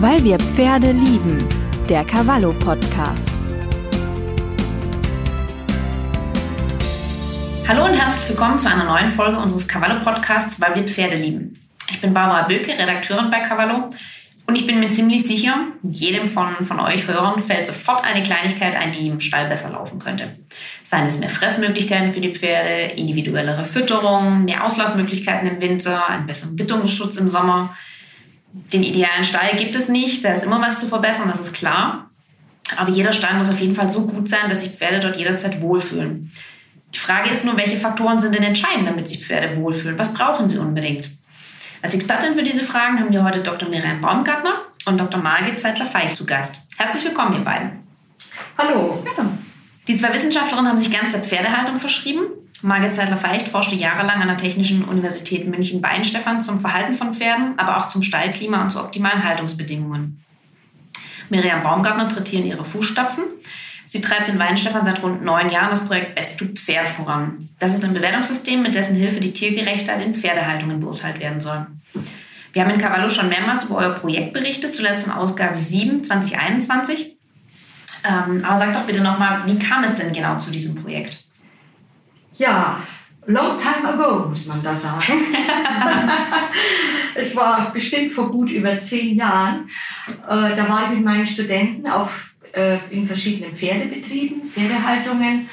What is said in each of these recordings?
Weil wir Pferde lieben. Der Cavallo Podcast. Hallo und herzlich willkommen zu einer neuen Folge unseres Cavallo Podcasts, weil wir Pferde lieben. Ich bin Barbara Böke, Redakteurin bei Cavallo und ich bin mir ziemlich sicher, jedem von, von euch Hörern fällt sofort eine Kleinigkeit ein, die im Stall besser laufen könnte. Seien es mehr Fressmöglichkeiten für die Pferde, individuellere Fütterung, mehr Auslaufmöglichkeiten im Winter, einen besseren Witterungsschutz im Sommer – den idealen Stall gibt es nicht, da ist immer was zu verbessern, das ist klar. Aber jeder Stall muss auf jeden Fall so gut sein, dass sich Pferde dort jederzeit wohlfühlen. Die Frage ist nur, welche Faktoren sind denn entscheidend, damit sich Pferde wohlfühlen? Was brauchen sie unbedingt? Als Expertin für diese Fragen haben wir heute Dr. Miriam Baumgartner und Dr. Margit Zeitler-Feich zu Gast. Herzlich willkommen, ihr beiden. Hallo. Hallo. Die zwei Wissenschaftlerinnen haben sich ganz der Pferdehaltung verschrieben Margit Zeitler-Feicht forschte jahrelang an der Technischen Universität München-Weinstefan zum Verhalten von Pferden, aber auch zum Stallklima und zu optimalen Haltungsbedingungen. Miriam Baumgartner tritt hier in ihre Fußstapfen. Sie treibt in Weinstefan seit rund neun Jahren das Projekt Best to Pferd voran. Das ist ein Bewertungssystem, mit dessen Hilfe die Tiergerechtheit in Pferdehaltungen beurteilt werden soll. Wir haben in Cavallo schon mehrmals über euer Projekt berichtet, zuletzt in Ausgabe 7 2021. Ähm, aber sagt doch bitte nochmal, wie kam es denn genau zu diesem Projekt? Ja, long time ago, muss man da sagen. es war bestimmt vor gut über zehn Jahren. Äh, da war ich mit meinen Studenten auf, äh, in verschiedenen Pferdebetrieben, Pferdehaltungen.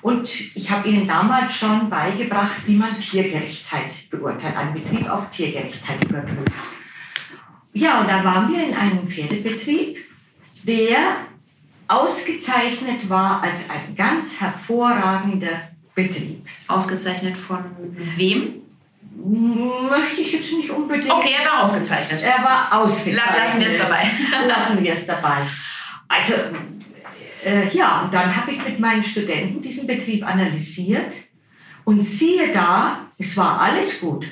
Und ich habe ihnen damals schon beigebracht, wie man Tiergerechtheit beurteilt, einen Betrieb auf Tiergerechtheit überprüft. Ja, und da waren wir in einem Pferdebetrieb, der ausgezeichnet war als ein ganz hervorragender Betrieb. Ausgezeichnet von wem? Möchte ich jetzt nicht unbedingt. Okay, er war ausgezeichnet. Er war ausgezeichnet. Lassen wir es dabei. Lassen wir es dabei. Also, äh, ja, und dann habe ich mit meinen Studenten diesen Betrieb analysiert und siehe da, es war alles gut.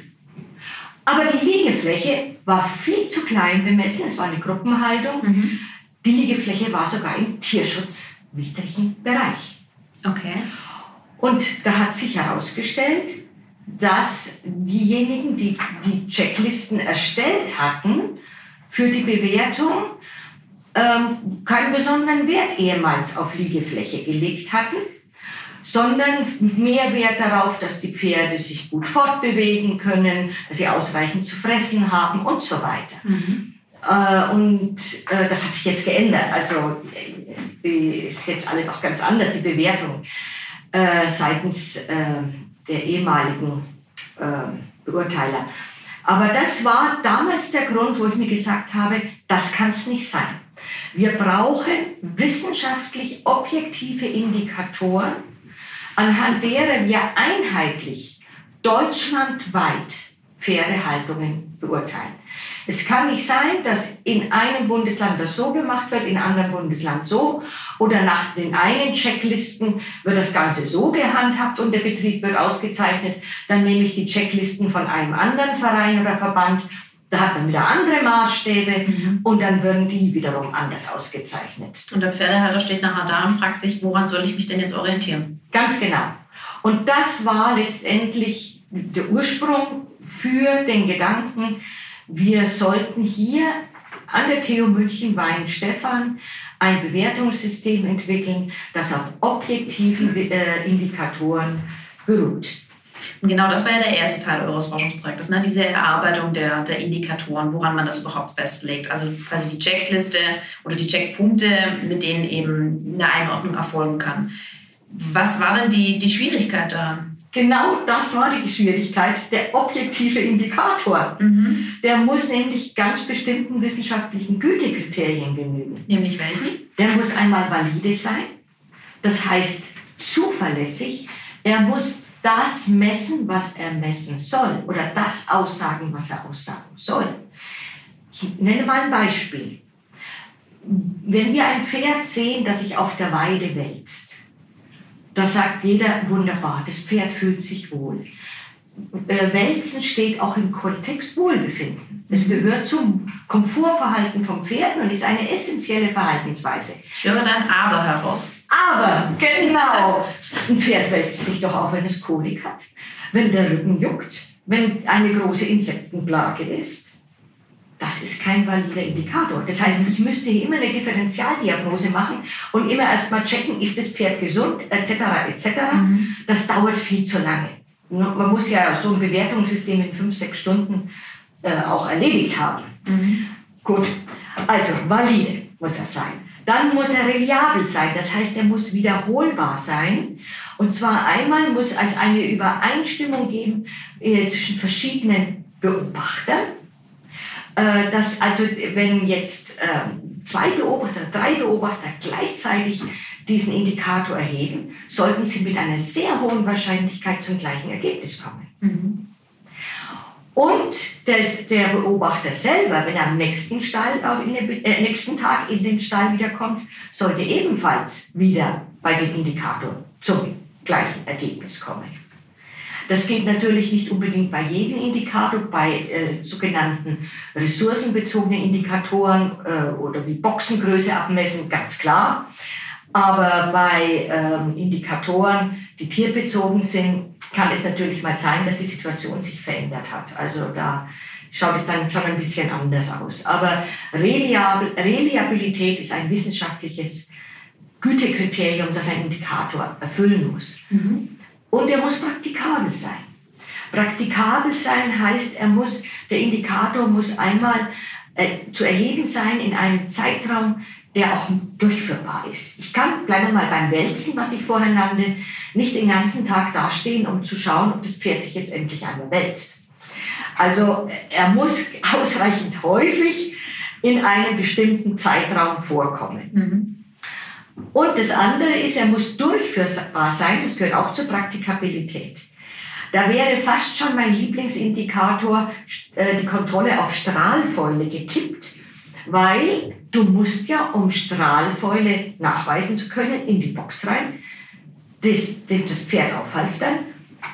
Aber die Liegefläche war viel zu klein bemessen, es war eine Gruppenhaltung. Mhm. Die Liegefläche war sogar im tierschutzwidrigen Bereich. Okay. Und da hat sich herausgestellt, dass diejenigen, die die Checklisten erstellt hatten für die Bewertung, ähm, keinen besonderen Wert ehemals auf Liegefläche gelegt hatten, sondern mehr Wert darauf, dass die Pferde sich gut fortbewegen können, dass sie ausreichend zu fressen haben und so weiter. Mhm. Äh, und äh, das hat sich jetzt geändert. Also äh, ist jetzt alles auch ganz anders, die Bewertung äh, seitens äh, der ehemaligen äh, Beurteiler. Aber das war damals der Grund, wo ich mir gesagt habe, das kann es nicht sein. Wir brauchen wissenschaftlich objektive Indikatoren, anhand derer wir einheitlich deutschlandweit Pferdehaltungen beurteilen. Es kann nicht sein, dass in einem Bundesland das so gemacht wird, in einem anderen Bundesland so oder nach den einen Checklisten wird das Ganze so gehandhabt und der Betrieb wird ausgezeichnet. Dann nehme ich die Checklisten von einem anderen Verein oder Verband da hat man wieder andere Maßstäbe mhm. und dann würden die wiederum anders ausgezeichnet. Und der Pferdehalter steht nachher da und fragt sich, woran soll ich mich denn jetzt orientieren? Ganz genau. Und das war letztendlich der Ursprung für den Gedanken, wir sollten hier an der TU München Wein-Stefan ein Bewertungssystem entwickeln, das auf objektiven äh, Indikatoren beruht. Genau das war ja der erste Teil eures Forschungsprojektes, ne? diese Erarbeitung der, der Indikatoren, woran man das überhaupt festlegt. Also quasi die Checkliste oder die Checkpunkte, mit denen eben eine Einordnung erfolgen kann. Was war denn die, die Schwierigkeit daran? Genau das war die Schwierigkeit, der objektive Indikator. Mhm. Der muss nämlich ganz bestimmten wissenschaftlichen Gütekriterien genügen. Nämlich welchen? Der muss einmal valide sein, das heißt zuverlässig. Er muss das messen, was er messen soll oder das aussagen, was er aussagen soll. Ich nenne mal ein Beispiel. Wenn wir ein Pferd sehen, das sich auf der Weide wälzt, da sagt jeder, wunderbar, das Pferd fühlt sich wohl. Äh, Wälzen steht auch im Kontext Wohlbefinden. Es mhm. gehört zum Komfortverhalten vom Pferd und ist eine essentielle Verhaltensweise. Ich höre dann Aber heraus. Aber, genau. Ein Pferd wälzt sich doch auch, wenn es Kolik hat, wenn der Rücken juckt, wenn eine große Insektenplage ist. Das ist kein valider Indikator. Das heißt, ich müsste hier immer eine Differentialdiagnose machen und immer erst mal checken, ist das Pferd gesund, etc., etc. Mhm. Das dauert viel zu lange. Man muss ja so ein Bewertungssystem in fünf, sechs Stunden äh, auch erledigt haben. Mhm. Gut, also valide muss er sein. Dann muss er reliabel sein, das heißt, er muss wiederholbar sein. Und zwar einmal muss es eine Übereinstimmung geben äh, zwischen verschiedenen Beobachtern. Äh, dass also, wenn jetzt äh, zwei Beobachter, drei Beobachter gleichzeitig diesen Indikator erheben, sollten sie mit einer sehr hohen Wahrscheinlichkeit zum gleichen Ergebnis kommen. Mhm. Und der, der, Beobachter selber, wenn er am nächsten, Stall, den, äh, nächsten Tag in den Stall wiederkommt, sollte ebenfalls wieder bei dem Indikator zum gleichen Ergebnis kommen. Das geht natürlich nicht unbedingt bei jedem Indikator, bei äh, sogenannten ressourcenbezogenen Indikatoren äh, oder wie Boxengröße abmessen, ganz klar. Aber bei ähm, Indikatoren, die tierbezogen sind, kann es natürlich mal sein, dass die Situation sich verändert hat. Also da schaut es dann schon ein bisschen anders aus. Aber Reliabilität ist ein wissenschaftliches Gütekriterium, das ein Indikator erfüllen muss. Mhm. Und er muss praktikabel sein. Praktikabel sein heißt, er muss, der Indikator muss einmal äh, zu erheben sein in einem Zeitraum, der auch durchführbar ist. Ich kann, bleiben wir mal beim Wälzen, was ich vorher nannte, nicht den ganzen Tag dastehen, um zu schauen, ob das Pferd sich jetzt endlich einmal wälzt. Also er muss ausreichend häufig in einem bestimmten Zeitraum vorkommen. Mhm. Und das andere ist, er muss durchführbar sein, das gehört auch zur Praktikabilität. Da wäre fast schon mein Lieblingsindikator äh, die Kontrolle auf Strahlfäule gekippt, weil du musst ja, um Strahlfäule nachweisen zu können, in die Box rein, das, das Pferd aufhalftern,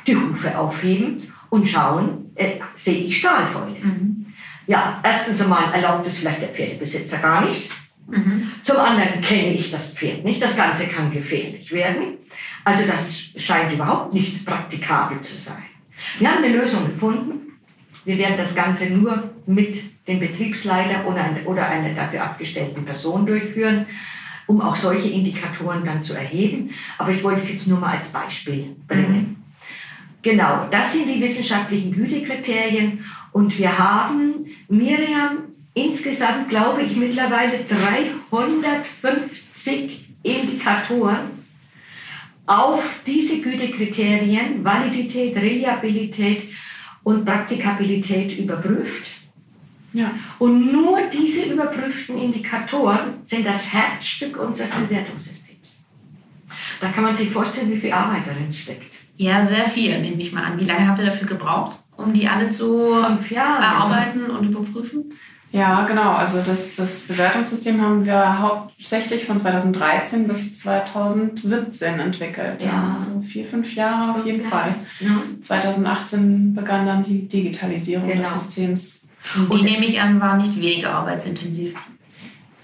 die Hufe aufheben und schauen, äh, sehe ich Strahlfäule. Mhm. Ja, erstens einmal erlaubt es vielleicht der Pferdebesitzer gar nicht. Mhm. Zum anderen kenne ich das Pferd nicht. Das Ganze kann gefährlich werden. Also das scheint überhaupt nicht praktikabel zu sein. Wir haben eine Lösung gefunden. Wir werden das Ganze nur mit dem Betriebsleiter oder, oder einer dafür abgestellten Person durchführen, um auch solche Indikatoren dann zu erheben. Aber ich wollte es jetzt nur mal als Beispiel bringen. Mhm. Genau, das sind die wissenschaftlichen Gütekriterien. Und wir haben Miriam insgesamt, glaube ich, mittlerweile 350 Indikatoren auf diese Gütekriterien, Validität, Reliabilität und Praktikabilität überprüft. Ja. Und nur diese überprüften Indikatoren sind das Herzstück unseres Bewertungssystems. Da kann man sich vorstellen, wie viel Arbeit darin steckt. Ja, sehr viel, nehme ich mal an. Wie lange habt ihr dafür gebraucht, um die alle zu erarbeiten und überprüfen? Ja, genau. Also das, das Bewertungssystem haben wir hauptsächlich von 2013 bis 2017 entwickelt. Ja. Also vier, fünf Jahre auf jeden ja. Fall. Ja. 2018 begann dann die Digitalisierung genau. des Systems. Und die, nehme ich an, war nicht weniger arbeitsintensiv.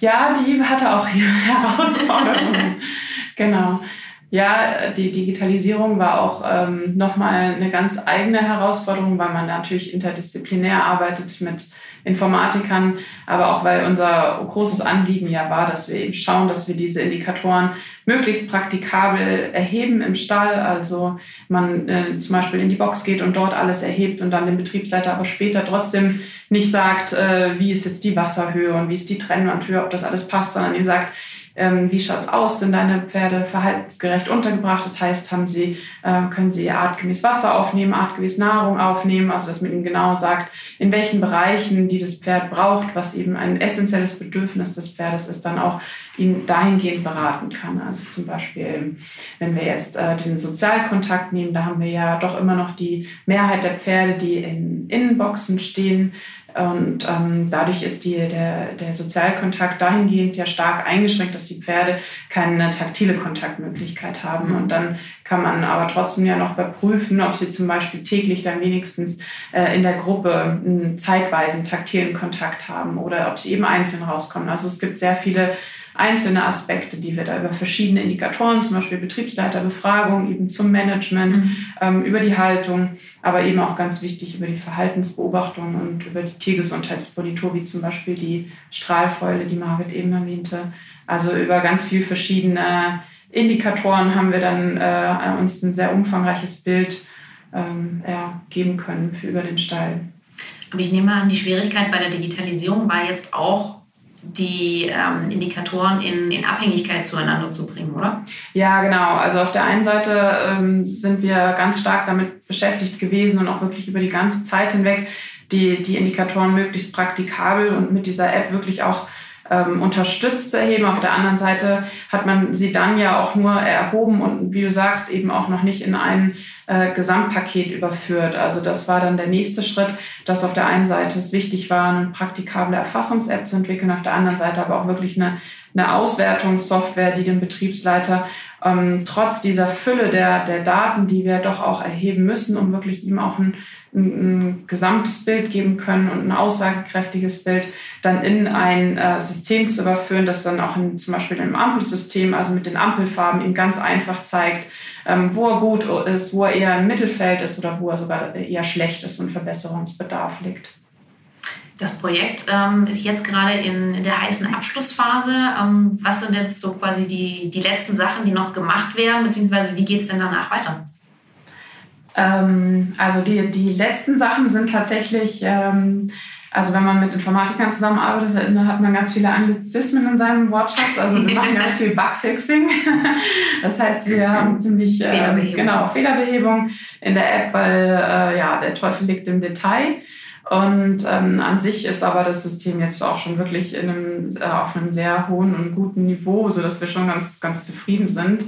Ja, die hatte auch ihre Herausforderungen. genau. Ja, die Digitalisierung war auch ähm, nochmal eine ganz eigene Herausforderung, weil man natürlich interdisziplinär arbeitet mit Informatikern, aber auch weil unser großes Anliegen ja war, dass wir eben schauen, dass wir diese Indikatoren möglichst praktikabel erheben im Stall. Also man äh, zum Beispiel in die Box geht und dort alles erhebt und dann dem Betriebsleiter aber später trotzdem nicht sagt, äh, wie ist jetzt die Wasserhöhe und wie ist die Trennwandhöhe, ob das alles passt, sondern ihm sagt, ähm, wie schaut es aus? Sind deine Pferde verhaltensgerecht untergebracht? Das heißt, haben sie, äh, können sie artgemäß Wasser aufnehmen, artgemäß Nahrung aufnehmen? Also, dass man ihnen genau sagt, in welchen Bereichen, die das Pferd braucht, was eben ein essentielles Bedürfnis des Pferdes ist, dann auch ihn dahingehend beraten kann. Also zum Beispiel, wenn wir jetzt äh, den Sozialkontakt nehmen, da haben wir ja doch immer noch die Mehrheit der Pferde, die in Innenboxen stehen. Und ähm, dadurch ist die, der, der Sozialkontakt dahingehend ja stark eingeschränkt, dass die Pferde keine taktile Kontaktmöglichkeit haben. Und dann kann man aber trotzdem ja noch überprüfen, ob sie zum Beispiel täglich dann wenigstens äh, in der Gruppe einen zeitweisen taktilen Kontakt haben oder ob sie eben einzeln rauskommen. Also es gibt sehr viele einzelne Aspekte, die wir da über verschiedene Indikatoren, zum Beispiel Betriebsleiterbefragung, eben zum Management, mhm. ähm, über die Haltung, aber eben auch ganz wichtig über die Verhaltensbeobachtung und über die Tiergesundheitsmonitor, wie zum Beispiel die Strahlfäule, die Margit eben erwähnte. Also über ganz viele verschiedene Indikatoren haben wir dann äh, uns ein sehr umfangreiches Bild ähm, ja, geben können für über den Stall. Aber ich nehme an, die Schwierigkeit bei der Digitalisierung war jetzt auch, die ähm, Indikatoren in, in Abhängigkeit zueinander zu bringen, oder? Ja, genau. Also auf der einen Seite ähm, sind wir ganz stark damit beschäftigt gewesen und auch wirklich über die ganze Zeit hinweg die, die Indikatoren möglichst praktikabel und mit dieser App wirklich auch ähm, unterstützt zu erheben. Auf der anderen Seite hat man sie dann ja auch nur erhoben und wie du sagst, eben auch noch nicht in ein äh, Gesamtpaket überführt. Also das war dann der nächste Schritt, dass auf der einen Seite es wichtig war, eine praktikable Erfassungs-App zu entwickeln, auf der anderen Seite aber auch wirklich eine, eine Auswertungssoftware, die den Betriebsleiter ähm, trotz dieser Fülle der, der Daten, die wir doch auch erheben müssen, um wirklich ihm auch ein, ein, ein gesamtes Bild geben können und ein aussagekräftiges Bild, dann in ein äh, System zu überführen, das dann auch in, zum Beispiel im Ampelsystem, also mit den Ampelfarben, ihm ganz einfach zeigt, wo er gut ist, wo er eher im Mittelfeld ist oder wo er sogar eher schlecht ist und Verbesserungsbedarf liegt. Das Projekt ähm, ist jetzt gerade in, in, der heißen Abschlussphase. Ähm, was sind jetzt so quasi die, die letzten Sachen, die noch gemacht werden, beziehungsweise wie geht es denn danach weiter? Ähm, also die, die letzten Sachen sind tatsächlich, ähm, also wenn man mit Informatikern zusammenarbeitet, dann hat man ganz viele Anglizismen in seinem Wortschatz. Also wir machen ganz viel Bugfixing. Das heißt, wir haben ziemlich äh, Fehlerbehebung. genau Fehlerbehebung in der App, weil äh, ja der Teufel liegt im Detail. Und ähm, an sich ist aber das System jetzt auch schon wirklich in einem, äh, auf einem sehr hohen und guten Niveau, sodass wir schon ganz, ganz zufrieden sind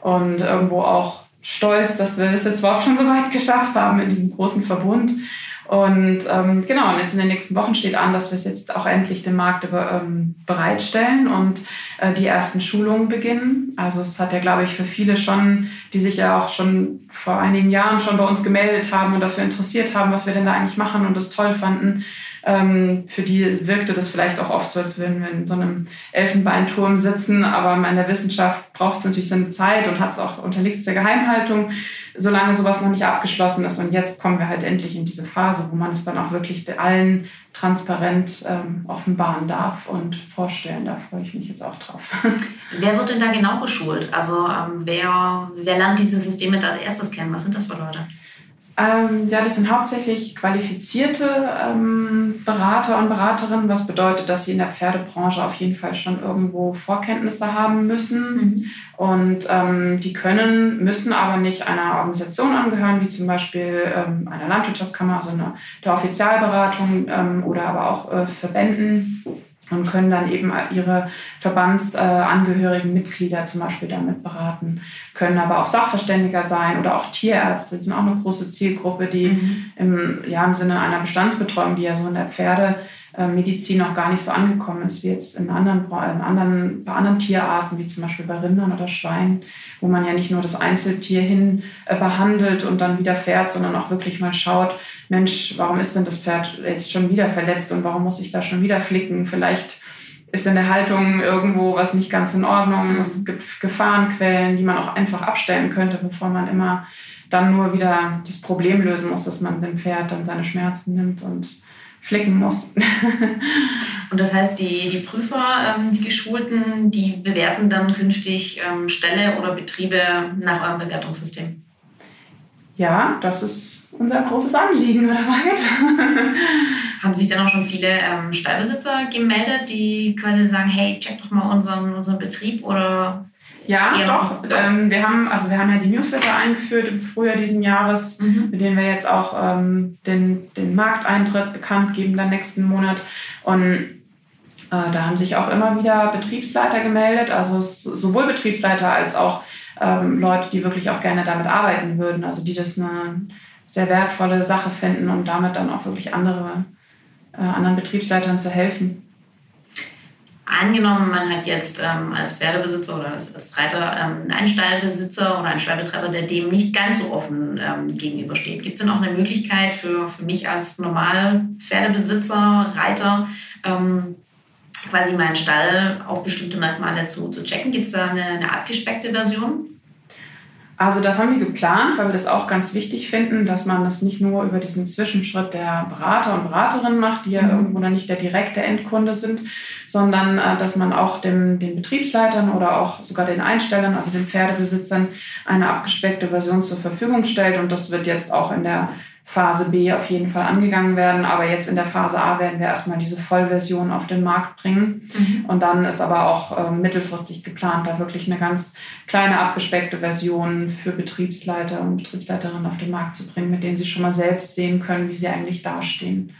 und irgendwo auch stolz, dass wir es das jetzt überhaupt schon so weit geschafft haben in diesem großen Verbund. Und ähm, genau, und jetzt in den nächsten Wochen steht an, dass wir es jetzt auch endlich dem Markt über, ähm, bereitstellen und äh, die ersten Schulungen beginnen. Also es hat ja, glaube ich, für viele schon, die sich ja auch schon vor einigen Jahren schon bei uns gemeldet haben und dafür interessiert haben, was wir denn da eigentlich machen und das toll fanden, für die wirkte das vielleicht auch oft so, als würden wir in so einem Elfenbeinturm sitzen, aber in der Wissenschaft braucht es natürlich seine Zeit und hat es auch unterliegt der Geheimhaltung, solange sowas noch nicht abgeschlossen ist. Und jetzt kommen wir halt endlich in diese Phase, wo man es dann auch wirklich allen transparent ähm, offenbaren darf und vorstellen. Da freue ich mich jetzt auch drauf. Wer wird denn da genau geschult? Also ähm, wer, wer lernt dieses System jetzt als erstes kennen? Was sind das für Leute? Ähm, ja, das sind hauptsächlich qualifizierte ähm, Berater und Beraterinnen, was bedeutet, dass sie in der Pferdebranche auf jeden Fall schon irgendwo Vorkenntnisse haben müssen. Mhm. Und ähm, die können, müssen aber nicht einer Organisation angehören, wie zum Beispiel ähm, einer Landwirtschaftskammer, also einer, der Offizialberatung ähm, oder aber auch äh, Verbänden und können dann eben ihre verbandsangehörigen Mitglieder zum Beispiel damit beraten, können aber auch Sachverständiger sein oder auch Tierärzte, das sind auch eine große Zielgruppe, die mhm. im, ja, im Sinne einer Bestandsbetreuung, die ja so in der Pferdemedizin noch gar nicht so angekommen ist, wie jetzt in anderen, in anderen, bei anderen Tierarten, wie zum Beispiel bei Rindern oder Schweinen, wo man ja nicht nur das Einzeltier hin äh, behandelt und dann wieder fährt, sondern auch wirklich mal schaut, Mensch, warum ist denn das Pferd jetzt schon wieder verletzt und warum muss ich da schon wieder flicken? Vielleicht ist in der Haltung irgendwo was nicht ganz in Ordnung. Es gibt Gefahrenquellen, die man auch einfach abstellen könnte, bevor man immer dann nur wieder das Problem lösen muss, dass man dem Pferd dann seine Schmerzen nimmt und flicken muss. und das heißt, die, die Prüfer, ähm, die Geschulten, die bewerten dann künftig ähm, Ställe oder Betriebe nach eurem Bewertungssystem? Ja, das ist unser großes Anliegen, oder Margit? Haben sich dann auch schon viele ähm, Stallbesitzer gemeldet, die quasi sagen, hey, check doch mal unseren, unseren Betrieb oder ja, doch. Ähm, wir, haben, also wir haben ja die Newsletter eingeführt im Frühjahr diesen Jahres, mhm. mit denen wir jetzt auch ähm, den, den Markteintritt bekannt geben, dann nächsten Monat. Und äh, da haben sich auch immer wieder Betriebsleiter gemeldet, also sowohl Betriebsleiter als auch ähm, Leute, die wirklich auch gerne damit arbeiten würden, also die das eine sehr wertvolle Sache finden und damit dann auch wirklich andere, äh, anderen Betriebsleitern zu helfen. Angenommen, man hat jetzt ähm, als Pferdebesitzer oder als, als Reiter ähm, einen Stallbesitzer oder einen Stallbetreiber, der dem nicht ganz so offen ähm, gegenübersteht. Gibt es denn auch eine Möglichkeit für, für mich als normal Pferdebesitzer, Reiter, ähm, quasi meinen Stall auf bestimmte Merkmale zu, zu checken? Gibt es da eine, eine abgespeckte Version? Also das haben wir geplant, weil wir das auch ganz wichtig finden, dass man das nicht nur über diesen Zwischenschritt der Berater und Beraterinnen macht, die ja mhm. irgendwo dann nicht der direkte Endkunde sind, sondern äh, dass man auch dem, den Betriebsleitern oder auch sogar den Einstellern, also den Pferdebesitzern, eine abgespeckte Version zur Verfügung stellt. Und das wird jetzt auch in der Phase B auf jeden Fall angegangen werden. Aber jetzt in der Phase A werden wir erstmal diese Vollversion auf den Markt bringen. Mhm. Und dann ist aber auch äh, mittelfristig geplant, da wirklich eine ganz kleine abgespeckte Version für Betriebsleiter und Betriebsleiterinnen auf den Markt zu bringen, mit denen sie schon mal selbst sehen können, wie sie eigentlich dastehen.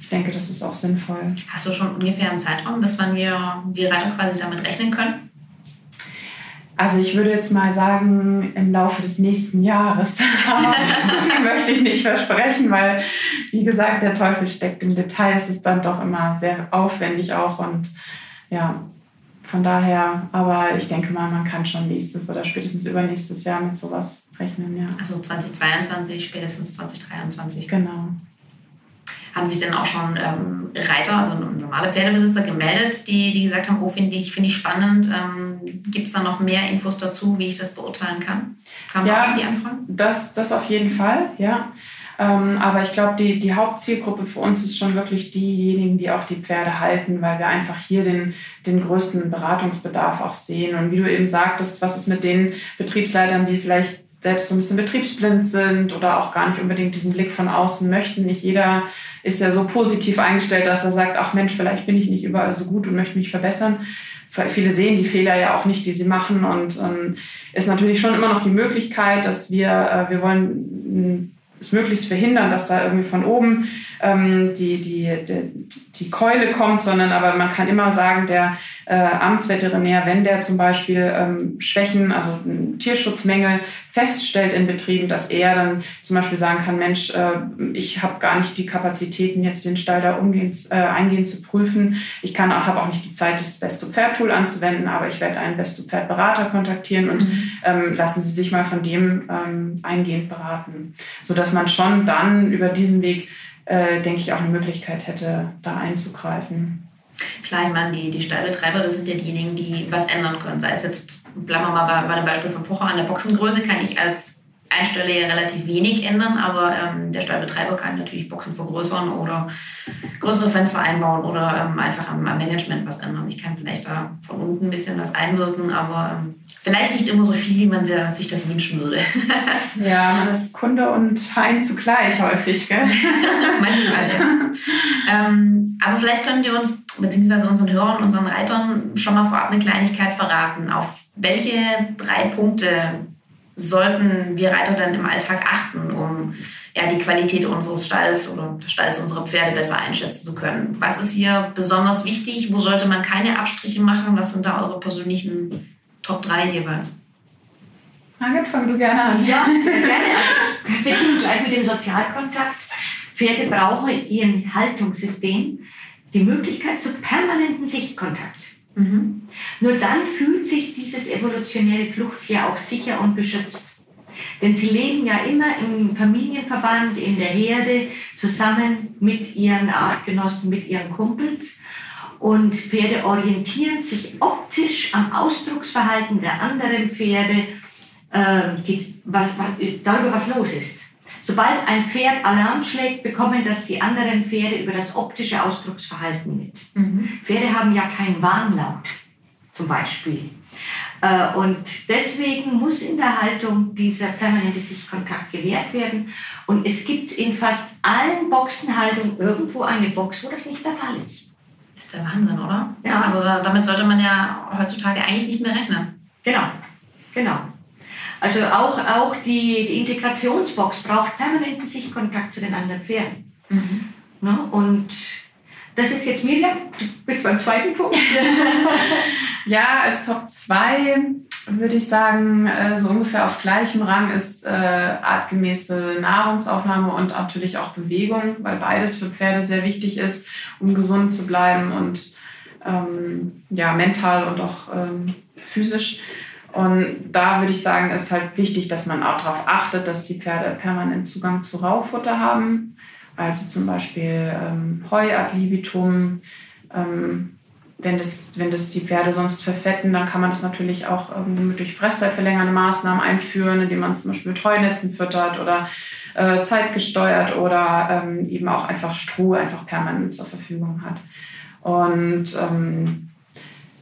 Ich denke, das ist auch sinnvoll. Hast du schon ungefähr einen Zeitraum, bis wann wir, wir Reiter quasi damit rechnen können? Also ich würde jetzt mal sagen, im Laufe des nächsten Jahres. Aber so viel möchte ich nicht versprechen, weil, wie gesagt, der Teufel steckt im Detail. Es ist dann doch immer sehr aufwendig auch. Und ja, von daher, aber ich denke mal, man kann schon nächstes oder spätestens übernächstes Jahr mit sowas rechnen. Ja. Also 2022, spätestens 2023. Genau haben sich dann auch schon ähm, Reiter, also normale Pferdebesitzer gemeldet, die, die gesagt haben, oh, finde ich, find ich spannend. Ähm, Gibt es da noch mehr Infos dazu, wie ich das beurteilen kann? Kamen ja, auch schon die Anfragen? Das, das auf jeden Fall, ja. Ähm, aber ich glaube, die, die Hauptzielgruppe für uns ist schon wirklich diejenigen, die auch die Pferde halten, weil wir einfach hier den, den größten Beratungsbedarf auch sehen. Und wie du eben sagtest, was ist mit den Betriebsleitern, die vielleicht selbst so ein bisschen betriebsblind sind oder auch gar nicht unbedingt diesen Blick von außen möchten. Nicht jeder ist ja so positiv eingestellt, dass er sagt, ach Mensch, vielleicht bin ich nicht überall so gut und möchte mich verbessern. Viele sehen die Fehler ja auch nicht, die sie machen und ähm, ist natürlich schon immer noch die Möglichkeit, dass wir, äh, wir wollen es möglichst verhindern, dass da irgendwie von oben ähm, die, die, die, die, Keule kommt, sondern aber man kann immer sagen, der äh, Amtsveterinär, wenn der zum Beispiel ähm, Schwächen, also Tierschutzmängel feststellt in Betrieben, dass er dann zum Beispiel sagen kann, Mensch, äh, ich habe gar nicht die Kapazitäten, jetzt den Stall da umgehend, äh, eingehend zu prüfen. Ich kann auch, habe auch nicht die Zeit, das Best-to-Pferd-Tool anzuwenden, aber ich werde einen Best-to-Pferd-Berater kontaktieren und mhm. ähm, lassen Sie sich mal von dem ähm, eingehend beraten, sodass man schon dann über diesen Weg äh, denke ich, auch eine Möglichkeit hätte, da einzugreifen. Klar, ich meine, die, die Stallbetreiber, das sind ja diejenigen, die was ändern können. Sei es jetzt, bleiben wir mal bei, bei dem Beispiel von vorher an der Boxengröße, kann ich als Einsteller ja relativ wenig ändern, aber ähm, der Stallbetreiber kann natürlich Boxen vergrößern oder größere Fenster einbauen oder ähm, einfach am, am, Management was ändern. Ich kann vielleicht da von unten ein bisschen was einwirken, aber ähm, vielleicht nicht immer so viel, wie man sich das wünschen würde. ja, man ist Kunde und Feind zugleich häufig, gell? Manchmal, ja. Ähm, aber vielleicht können wir uns, beziehungsweise unseren Hörern, unseren Reitern schon mal vorab eine Kleinigkeit verraten. Auf welche drei Punkte sollten wir Reiter denn im Alltag achten, um ja, die Qualität unseres Stalls oder des Stalls unserer Pferde besser einschätzen zu können? Was ist hier besonders wichtig? Wo sollte man keine Abstriche machen? Was sind da eure persönlichen Top 3 jeweils? Margit, fang du gerne an. Ja, gerne. Also wir beginnen gleich mit dem Sozialkontakt. Pferde brauchen in ihrem Haltungssystem die Möglichkeit zu permanenten Sichtkontakt. Mhm. Nur dann fühlt sich dieses evolutionäre Fluchttier auch sicher und beschützt. Denn sie leben ja immer im Familienverband, in der Herde, zusammen mit ihren Artgenossen, mit ihren Kumpels. Und Pferde orientieren sich optisch am Ausdrucksverhalten der anderen Pferde, äh, was, was, darüber, was los ist. Sobald ein Pferd Alarm schlägt, bekommen das die anderen Pferde über das optische Ausdrucksverhalten mit. Mhm. Pferde haben ja keinen Warnlaut, zum Beispiel. Äh, und deswegen muss in der Haltung dieser permanente Sichtkontakt gewährt werden. Und es gibt in fast allen Boxenhaltungen irgendwo eine Box, wo das nicht der Fall ist. Das ist der Wahnsinn, oder? Ja. Also damit sollte man ja heutzutage eigentlich nicht mehr rechnen. Genau, genau. Also auch, auch die, die Integrationsbox braucht permanenten Sichtkontakt zu den anderen Pferden. Mhm. Ne? Und das ist jetzt Miriam, du bist beim zweiten Punkt. ja, als Top 2 würde ich sagen, äh, so ungefähr auf gleichem Rang ist äh, artgemäße Nahrungsaufnahme und natürlich auch Bewegung, weil beides für Pferde sehr wichtig ist, um gesund zu bleiben und ähm, ja, mental und auch ähm, physisch. Und da würde ich sagen, ist halt wichtig, dass man auch darauf achtet, dass die Pferde permanent Zugang zu Raufutter haben. Also zum Beispiel ähm, Heu ad libitum, ähm, wenn das, wenn das die Pferde sonst verfetten, dann kann man das natürlich auch irgendwie durch fresszeitverlängernde Maßnahmen einführen, indem man zum Beispiel mit Heunetzen füttert oder äh, zeitgesteuert oder ähm, eben auch einfach Stroh einfach permanent zur Verfügung hat. Und ähm,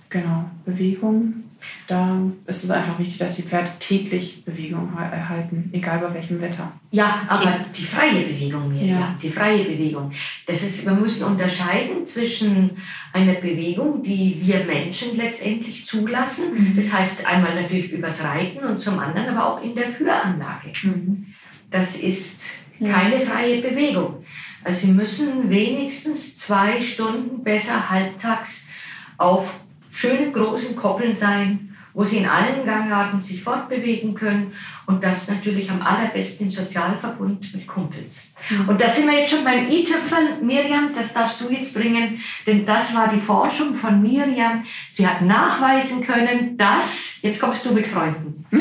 genau, Bewegung da ist es einfach wichtig, dass die Pferde täglich Bewegung erhalten, egal bei welchem Wetter. Ja, aber die freie Bewegung, Mirjam, ja. die freie Bewegung. Das ist, wir müssen unterscheiden zwischen einer Bewegung, die wir Menschen letztendlich zulassen. Mhm. Das heißt einmal natürlich übers Reiten und zum anderen aber auch in der Führanlage. Mhm. Das ist keine freie Bewegung. Also Sie müssen wenigstens zwei Stunden besser halbtags auf schönen großen Koppeln sein, wo sie in allen Gangarten sich fortbewegen können und das natürlich am allerbesten im Sozialverbund mit Kumpels. Und da sind wir jetzt schon beim i-Tüpfel. Miriam, das darfst du jetzt bringen, denn das war die Forschung von Miriam. Sie hat nachweisen können, dass, jetzt kommst du mit Freunden.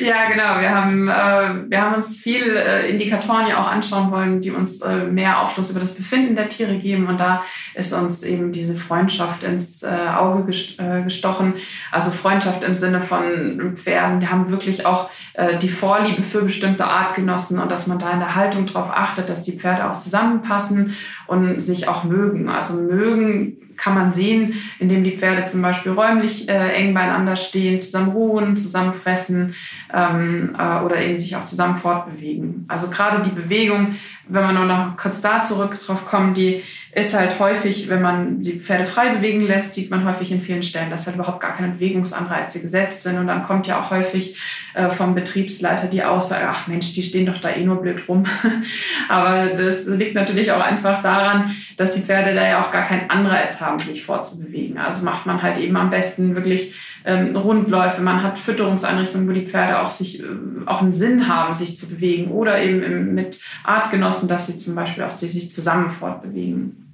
ja, genau. Wir haben, äh, wir haben uns viele äh, Indikatoren ja auch anschauen wollen, die uns äh, mehr Aufschluss über das Befinden der Tiere geben. Und da ist uns eben diese Freundschaft ins äh, Auge äh, gestochen. Also Freundschaft im Sinne von Pferden, die haben wirklich auch äh, die Vorliebe für bestimmte Artgenossen und dass man da in der Haltung darauf achtet, dass die Pferde auch zusammenpassen und sich auch mögen. Also mögen kann man sehen, indem die Pferde zum Beispiel räumlich äh, eng beieinander stehen, zusammen ruhen, zusammen fressen ähm, äh, oder eben sich auch zusammen fortbewegen. Also gerade die Bewegung, wenn wir nur noch kurz da zurück drauf kommen, die ist halt häufig, wenn man die Pferde frei bewegen lässt, sieht man häufig in vielen Stellen, dass halt überhaupt gar keine Bewegungsanreize gesetzt sind. Und dann kommt ja auch häufig äh, vom Betriebsleiter die Aussage, ach Mensch, die stehen doch da eh nur blöd rum. Aber das liegt natürlich auch einfach daran, dass die Pferde da ja auch gar keinen Anreiz haben, sich fortzubewegen. Also macht man halt eben am besten wirklich ähm, Rundläufe, man hat Fütterungseinrichtungen, wo die Pferde auch sich äh, auch einen Sinn haben, sich zu bewegen oder eben mit Artgenossen, dass sie zum Beispiel auch sich zusammen fortbewegen.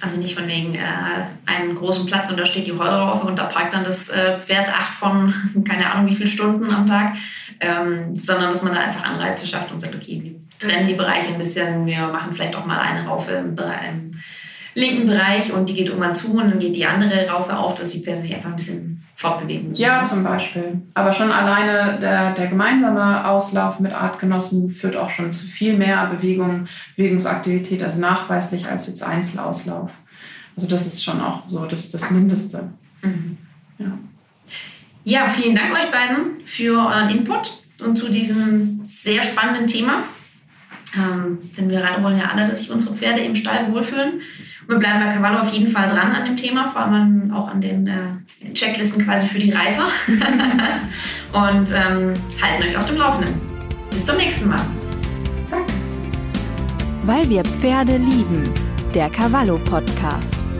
Also nicht von wegen äh, einen großen Platz und da steht die Heuraufe und da parkt dann das äh, Pferd acht von keine Ahnung wie viele Stunden am Tag, ähm, sondern dass man da einfach Anreize schafft und sagt, okay, wir trennen die Bereiche ein bisschen, wir machen vielleicht auch mal eine Raufe im, im linken Bereich und die geht irgendwann zu und dann geht die andere Raufe auf, dass die Pferde sich einfach ein bisschen fortbewegen müssen. Ja, zum Beispiel. Aber schon alleine der, der gemeinsame Auslauf mit Artgenossen führt auch schon zu viel mehr Bewegung, Bewegungsaktivität, also nachweislich als jetzt Einzelauslauf. Also das ist schon auch so das, das Mindeste. Mhm. Ja. ja, vielen Dank euch beiden für euren Input und zu diesem sehr spannenden Thema. Ähm, denn wir wollen ja alle, dass sich unsere Pferde im Stall wohlfühlen. Und wir bleiben bei Cavallo auf jeden Fall dran an dem Thema, vor allem auch an den äh, Checklisten quasi für die Reiter. und ähm, halten euch auf dem Laufenden. Bis zum nächsten Mal. Weil wir Pferde lieben. Der Cavallo Podcast.